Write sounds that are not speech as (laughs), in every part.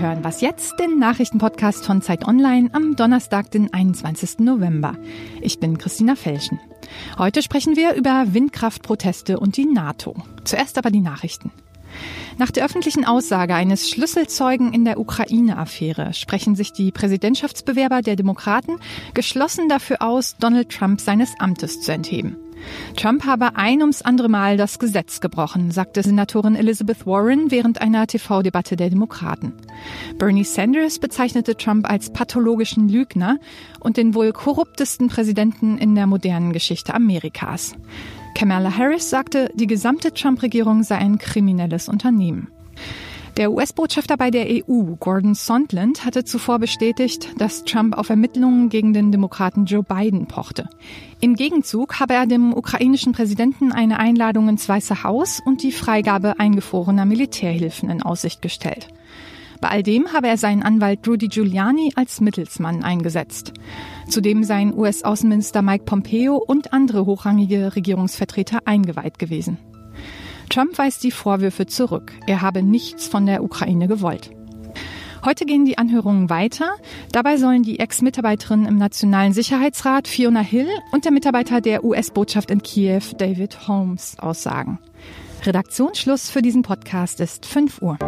Hören Was jetzt, den Nachrichtenpodcast von Zeit Online am Donnerstag, den 21. November. Ich bin Christina Felschen. Heute sprechen wir über Windkraftproteste und die NATO. Zuerst aber die Nachrichten. Nach der öffentlichen Aussage eines Schlüsselzeugen in der Ukraine-Affäre sprechen sich die Präsidentschaftsbewerber der Demokraten geschlossen dafür aus, Donald Trump seines Amtes zu entheben. Trump habe ein ums andere Mal das Gesetz gebrochen, sagte Senatorin Elizabeth Warren während einer TV-Debatte der Demokraten. Bernie Sanders bezeichnete Trump als pathologischen Lügner und den wohl korruptesten Präsidenten in der modernen Geschichte Amerikas. Kamala Harris sagte, die gesamte Trump-Regierung sei ein kriminelles Unternehmen. Der US-Botschafter bei der EU, Gordon Sondland, hatte zuvor bestätigt, dass Trump auf Ermittlungen gegen den Demokraten Joe Biden pochte. Im Gegenzug habe er dem ukrainischen Präsidenten eine Einladung ins Weiße Haus und die Freigabe eingefrorener Militärhilfen in Aussicht gestellt. Bei all dem habe er seinen Anwalt Rudy Giuliani als Mittelsmann eingesetzt. Zudem seien US-Außenminister Mike Pompeo und andere hochrangige Regierungsvertreter eingeweiht gewesen. Trump weist die Vorwürfe zurück. Er habe nichts von der Ukraine gewollt. Heute gehen die Anhörungen weiter. Dabei sollen die Ex-Mitarbeiterin im Nationalen Sicherheitsrat Fiona Hill und der Mitarbeiter der US-Botschaft in Kiew David Holmes aussagen. Redaktionsschluss für diesen Podcast ist 5 Uhr.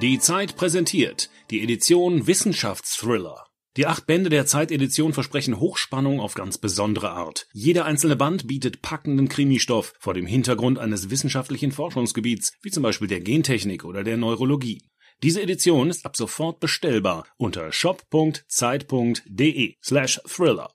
Die Zeit präsentiert die Edition Wissenschaftsthriller. Die acht Bände der Zeitedition versprechen Hochspannung auf ganz besondere Art. Jeder einzelne Band bietet packenden Krimistoff vor dem Hintergrund eines wissenschaftlichen Forschungsgebiets, wie zum Beispiel der Gentechnik oder der Neurologie. Diese Edition ist ab sofort bestellbar unter shop.zeit.de slash thriller.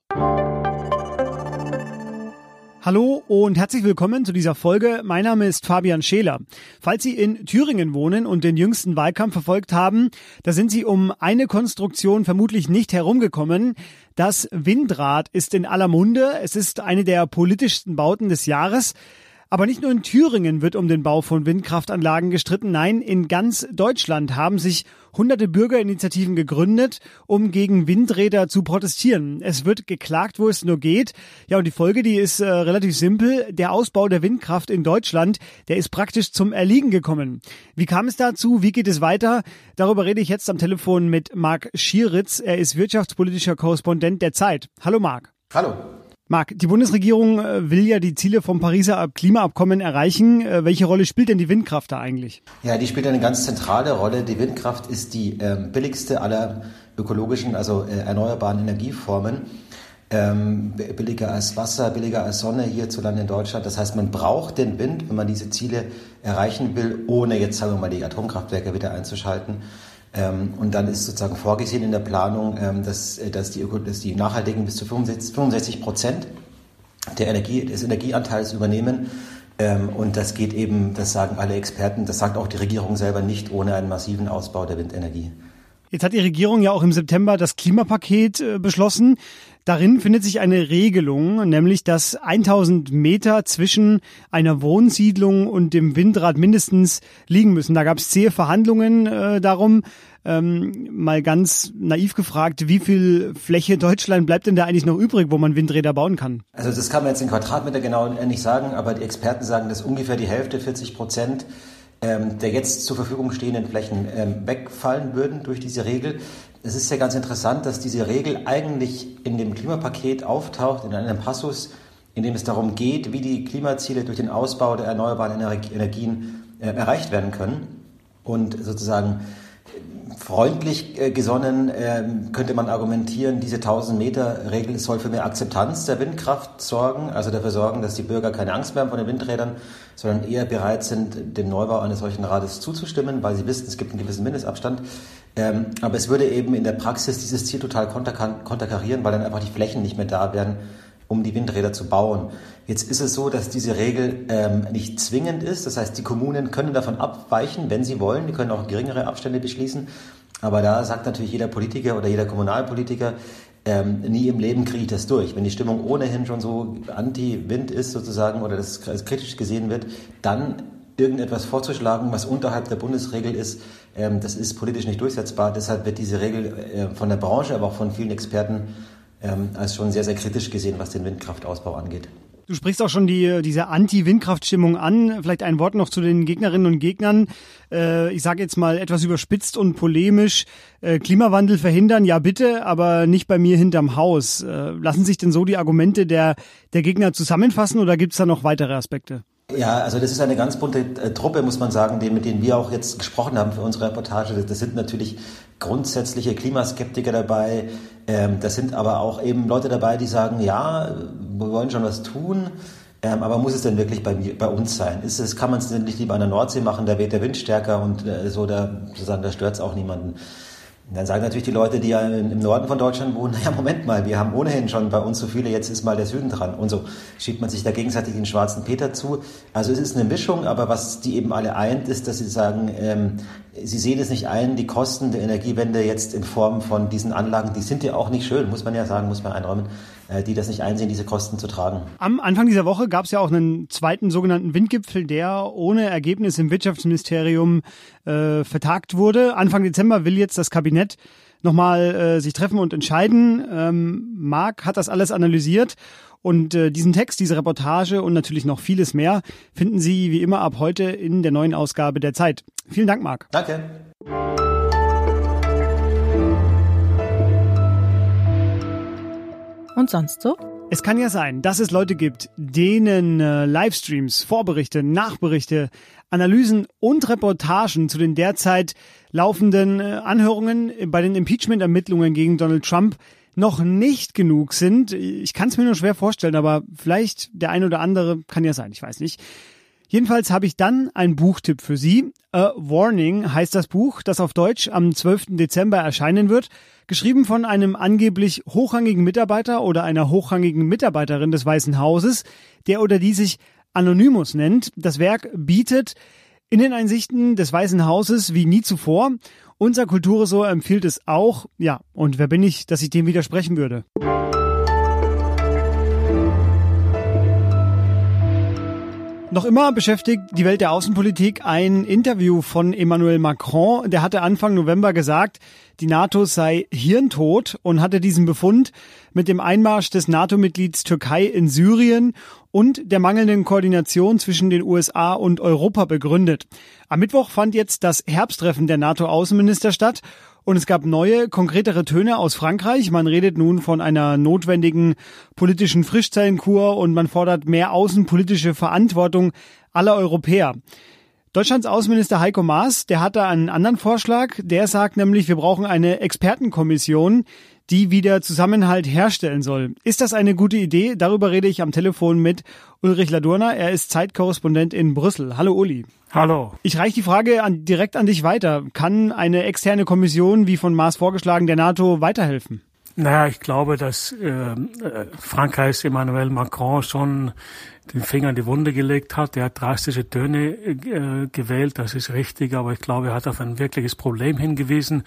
Hallo und herzlich willkommen zu dieser Folge. Mein Name ist Fabian Scheler. Falls Sie in Thüringen wohnen und den jüngsten Wahlkampf verfolgt haben, da sind Sie um eine Konstruktion vermutlich nicht herumgekommen. Das Windrad ist in aller Munde. Es ist eine der politischsten Bauten des Jahres. Aber nicht nur in Thüringen wird um den Bau von Windkraftanlagen gestritten. Nein, in ganz Deutschland haben sich hunderte Bürgerinitiativen gegründet, um gegen Windräder zu protestieren. Es wird geklagt, wo es nur geht. Ja, und die Folge, die ist äh, relativ simpel. Der Ausbau der Windkraft in Deutschland, der ist praktisch zum Erliegen gekommen. Wie kam es dazu? Wie geht es weiter? Darüber rede ich jetzt am Telefon mit Marc Schieritz. Er ist wirtschaftspolitischer Korrespondent der Zeit. Hallo Marc. Hallo. Marc, die Bundesregierung äh, will ja die Ziele vom Pariser Klimaabkommen erreichen. Äh, welche Rolle spielt denn die Windkraft da eigentlich? Ja, die spielt eine ganz zentrale Rolle. Die Windkraft ist die ähm, billigste aller ökologischen, also äh, erneuerbaren Energieformen. Ähm, billiger als Wasser, billiger als Sonne hierzulande in Deutschland. Das heißt, man braucht den Wind, wenn man diese Ziele erreichen will, ohne jetzt, sagen wir mal, die Atomkraftwerke wieder einzuschalten. Ähm, und dann ist sozusagen vorgesehen in der Planung, ähm, dass, äh, dass, die, dass die Nachhaltigen bis zu 65, 65 Prozent der Energie, des Energieanteils übernehmen. Ähm, und das geht eben, das sagen alle Experten, das sagt auch die Regierung selber nicht ohne einen massiven Ausbau der Windenergie. Jetzt hat die Regierung ja auch im September das Klimapaket äh, beschlossen. Darin findet sich eine Regelung, nämlich dass 1000 Meter zwischen einer Wohnsiedlung und dem Windrad mindestens liegen müssen. Da gab es zähe Verhandlungen äh, darum. Ähm, mal ganz naiv gefragt, wie viel Fläche Deutschland bleibt denn da eigentlich noch übrig, wo man Windräder bauen kann? Also das kann man jetzt in Quadratmeter genau nicht sagen, aber die Experten sagen, dass ungefähr die Hälfte, 40 Prozent ähm, der jetzt zur Verfügung stehenden Flächen ähm, wegfallen würden durch diese Regel. Es ist ja ganz interessant, dass diese Regel eigentlich in dem Klimapaket auftaucht, in einem Passus, in dem es darum geht, wie die Klimaziele durch den Ausbau der erneuerbaren Energien äh, erreicht werden können. Und sozusagen freundlich äh, gesonnen äh, könnte man argumentieren, diese 1000 Meter Regel soll für mehr Akzeptanz der Windkraft sorgen, also dafür sorgen, dass die Bürger keine Angst mehr haben vor den Windrädern, sondern eher bereit sind, dem Neubau eines solchen Rades zuzustimmen, weil sie wissen, es gibt einen gewissen Mindestabstand. Ähm, aber es würde eben in der Praxis dieses Ziel total konterkarieren, weil dann einfach die Flächen nicht mehr da wären, um die Windräder zu bauen. Jetzt ist es so, dass diese Regel ähm, nicht zwingend ist. Das heißt, die Kommunen können davon abweichen, wenn sie wollen. Die können auch geringere Abstände beschließen. Aber da sagt natürlich jeder Politiker oder jeder Kommunalpolitiker, ähm, nie im Leben kriege ich das durch. Wenn die Stimmung ohnehin schon so anti-Wind ist sozusagen oder das kritisch gesehen wird, dann irgendetwas vorzuschlagen, was unterhalb der Bundesregel ist, ähm, das ist politisch nicht durchsetzbar. Deshalb wird diese Regel äh, von der Branche, aber auch von vielen Experten ähm, als schon sehr, sehr kritisch gesehen, was den Windkraftausbau angeht. Du sprichst auch schon die, diese Anti-Windkraftstimmung an. Vielleicht ein Wort noch zu den Gegnerinnen und Gegnern. Äh, ich sage jetzt mal etwas überspitzt und polemisch. Äh, Klimawandel verhindern, ja bitte, aber nicht bei mir hinterm Haus. Äh, lassen sich denn so die Argumente der, der Gegner zusammenfassen oder gibt es da noch weitere Aspekte? Ja, also das ist eine ganz bunte äh, Truppe, muss man sagen, mit denen wir auch jetzt gesprochen haben für unsere Reportage. Das sind natürlich grundsätzliche Klimaskeptiker dabei. Ähm, das sind aber auch eben Leute dabei, die sagen, ja, wir wollen schon was tun. Ähm, aber muss es denn wirklich bei, bei uns sein? Ist es, kann man es denn nicht lieber an der Nordsee machen, da weht der Wind stärker und äh, so, da, da stört es auch niemanden. Und dann sagen natürlich die Leute, die ja im Norden von Deutschland wohnen, (laughs) naja, Moment mal, wir haben ohnehin schon bei uns so viele, jetzt ist mal der Süden dran. Und so schiebt man sich da gegenseitig den schwarzen Peter zu. Also es ist eine Mischung, aber was die eben alle eint, ist, dass sie sagen, ähm, sie sehen es nicht ein, die Kosten der Energiewende jetzt in Form von diesen Anlagen, die sind ja auch nicht schön, muss man ja sagen, muss man einräumen, äh, die das nicht einsehen, diese Kosten zu tragen. Am Anfang dieser Woche gab es ja auch einen zweiten sogenannten Windgipfel, der ohne Ergebnis im Wirtschaftsministerium äh, vertagt wurde. Anfang Dezember will jetzt das Kabinett nochmal äh, sich treffen und entscheiden. Ähm, Marc hat das alles analysiert und äh, diesen Text, diese Reportage und natürlich noch vieles mehr finden Sie wie immer ab heute in der neuen Ausgabe der Zeit. Vielen Dank, Marc. Danke. Und sonst so? Es kann ja sein, dass es Leute gibt, denen äh, Livestreams, Vorberichte, Nachberichte, Analysen und Reportagen zu den derzeit laufenden äh, Anhörungen bei den Impeachment-Ermittlungen gegen Donald Trump noch nicht genug sind. Ich kann es mir nur schwer vorstellen, aber vielleicht der ein oder andere kann ja sein, ich weiß nicht. Jedenfalls habe ich dann einen Buchtipp für Sie. A Warning heißt das Buch, das auf Deutsch am 12. Dezember erscheinen wird. Geschrieben von einem angeblich hochrangigen Mitarbeiter oder einer hochrangigen Mitarbeiterin des Weißen Hauses, der oder die sich Anonymous nennt. Das Werk bietet Inneneinsichten des Weißen Hauses wie nie zuvor. Unser Kulturressort empfiehlt es auch. Ja, und wer bin ich, dass ich dem widersprechen würde? Noch immer beschäftigt die Welt der Außenpolitik ein Interview von Emmanuel Macron. Der hatte Anfang November gesagt, die NATO sei hirntot und hatte diesen Befund mit dem Einmarsch des NATO-Mitglieds Türkei in Syrien und der mangelnden Koordination zwischen den USA und Europa begründet. Am Mittwoch fand jetzt das Herbsttreffen der NATO-Außenminister statt und es gab neue, konkretere Töne aus Frankreich. Man redet nun von einer notwendigen politischen Frischzellenkur und man fordert mehr außenpolitische Verantwortung aller Europäer. Deutschlands Außenminister Heiko Maas, der hat da einen anderen Vorschlag. Der sagt nämlich, wir brauchen eine Expertenkommission, die wieder Zusammenhalt herstellen soll. Ist das eine gute Idee? Darüber rede ich am Telefon mit Ulrich Ladurner. Er ist Zeitkorrespondent in Brüssel. Hallo Uli. Hallo. Ich reiche die Frage an, direkt an dich weiter. Kann eine externe Kommission, wie von Maas vorgeschlagen, der NATO weiterhelfen? Naja, ich glaube, dass äh, äh Frankreichs Emmanuel Macron schon den Finger in die Wunde gelegt hat. Er hat drastische Töne äh, gewählt, das ist richtig, aber ich glaube, er hat auf ein wirkliches Problem hingewiesen.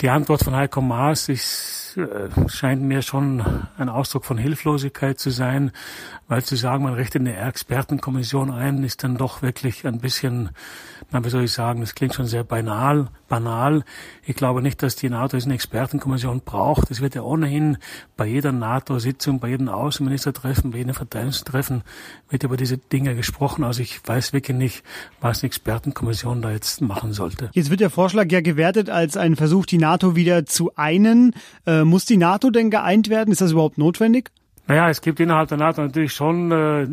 Die Antwort von Heiko Maas ist, äh, scheint mir schon ein Ausdruck von Hilflosigkeit zu sein, weil zu sagen, man richtet eine Expertenkommission ein, ist dann doch wirklich ein bisschen, na, wie soll ich sagen, das klingt schon sehr banal, banal. Ich glaube nicht, dass die NATO eine Expertenkommission braucht. Es wird ja ohnehin bei jeder NATO-Sitzung, bei jedem Außenministertreffen, bei jedem Verteidigungstreffen wird über diese Dinge gesprochen. Also ich weiß wirklich nicht, was eine Expertenkommission da jetzt machen sollte. Jetzt wird der Vorschlag ja gewertet als ein Versuch, die NATO wieder zu einen. Äh, muss die NATO denn geeint werden? Ist das überhaupt notwendig? Naja, es gibt innerhalb der NATO natürlich schon äh,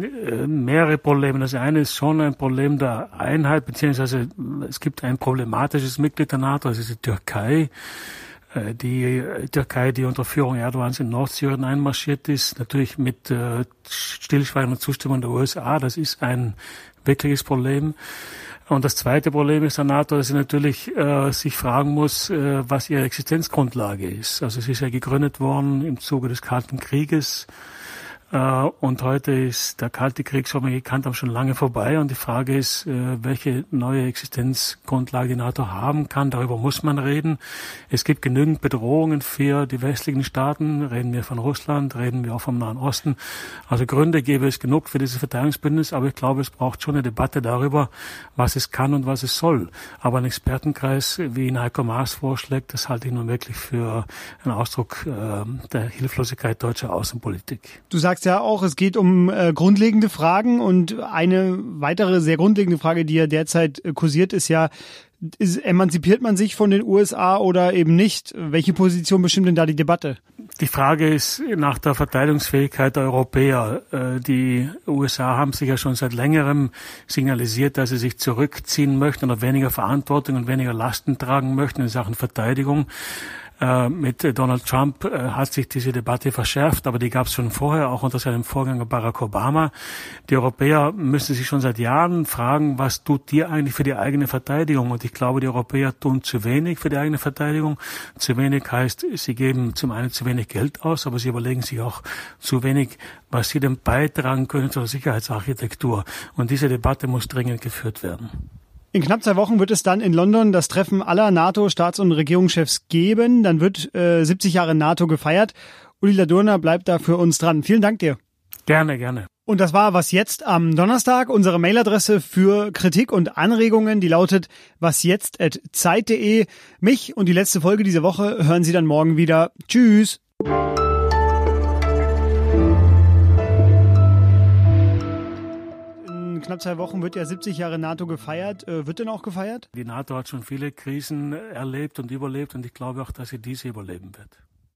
mehrere Probleme. Das eine ist schon ein Problem der Einheit, beziehungsweise es gibt ein problematisches Mitglied der NATO, das ist die Türkei. Äh, die Türkei, die unter Führung Erdogans in Nordsyrien einmarschiert ist, natürlich mit äh, stillschweigender Zustimmung der USA, das ist ein wirkliches Problem. Und das zweite Problem ist der NATO, dass sie natürlich äh, sich fragen muss, äh, was ihre Existenzgrundlage ist. Also sie ist ja gegründet worden im Zuge des Kalten Krieges. Äh, und heute ist der Kalte Krieg, so wie wir gekannt haben, schon lange vorbei. Und die Frage ist, äh, welche neue Existenzgrundlage die NATO haben kann. Darüber muss man reden. Es gibt genügend Bedrohungen für die westlichen Staaten. Reden wir von Russland, reden wir auch vom Nahen Osten. Also Gründe gäbe es genug für dieses Verteidigungsbündnis. Aber ich glaube, es braucht schon eine Debatte darüber, was es kann und was es soll. Aber ein Expertenkreis, wie ihn Heiko Maas vorschlägt, das halte ich nun wirklich für einen Ausdruck äh, der Hilflosigkeit deutscher Außenpolitik. Du sagst sagst ja auch, es geht um äh, grundlegende Fragen und eine weitere sehr grundlegende Frage, die ja derzeit äh, kursiert, ist ja, ist, emanzipiert man sich von den USA oder eben nicht? Welche Position bestimmt denn da die Debatte? Die Frage ist nach der Verteidigungsfähigkeit der Europäer. Äh, die USA haben sich ja schon seit längerem signalisiert, dass sie sich zurückziehen möchten oder weniger Verantwortung und weniger Lasten tragen möchten in Sachen Verteidigung. Äh, mit Donald Trump äh, hat sich diese Debatte verschärft, aber die gab es schon vorher, auch unter seinem Vorgänger Barack Obama. Die Europäer müssen sich schon seit Jahren fragen, was tut ihr eigentlich für die eigene Verteidigung? Und ich glaube, die Europäer tun zu wenig für die eigene Verteidigung. Zu wenig heißt, sie geben zum einen zu wenig Geld aus, aber sie überlegen sich auch zu wenig, was sie denn beitragen können zur Sicherheitsarchitektur. Und diese Debatte muss dringend geführt werden. In knapp zwei Wochen wird es dann in London das Treffen aller NATO-Staats- und Regierungschefs geben. Dann wird äh, 70 Jahre NATO gefeiert. Uli Ladurna bleibt da für uns dran. Vielen Dank dir. Gerne, gerne. Und das war was jetzt am Donnerstag. Unsere Mailadresse für Kritik und Anregungen, die lautet wasjetzt@zeit.de. Mich und die letzte Folge dieser Woche hören Sie dann morgen wieder. Tschüss. Knapp zwei Wochen wird ja 70 Jahre NATO gefeiert. Äh, wird denn auch gefeiert? Die NATO hat schon viele Krisen erlebt und überlebt und ich glaube auch, dass sie diese überleben wird.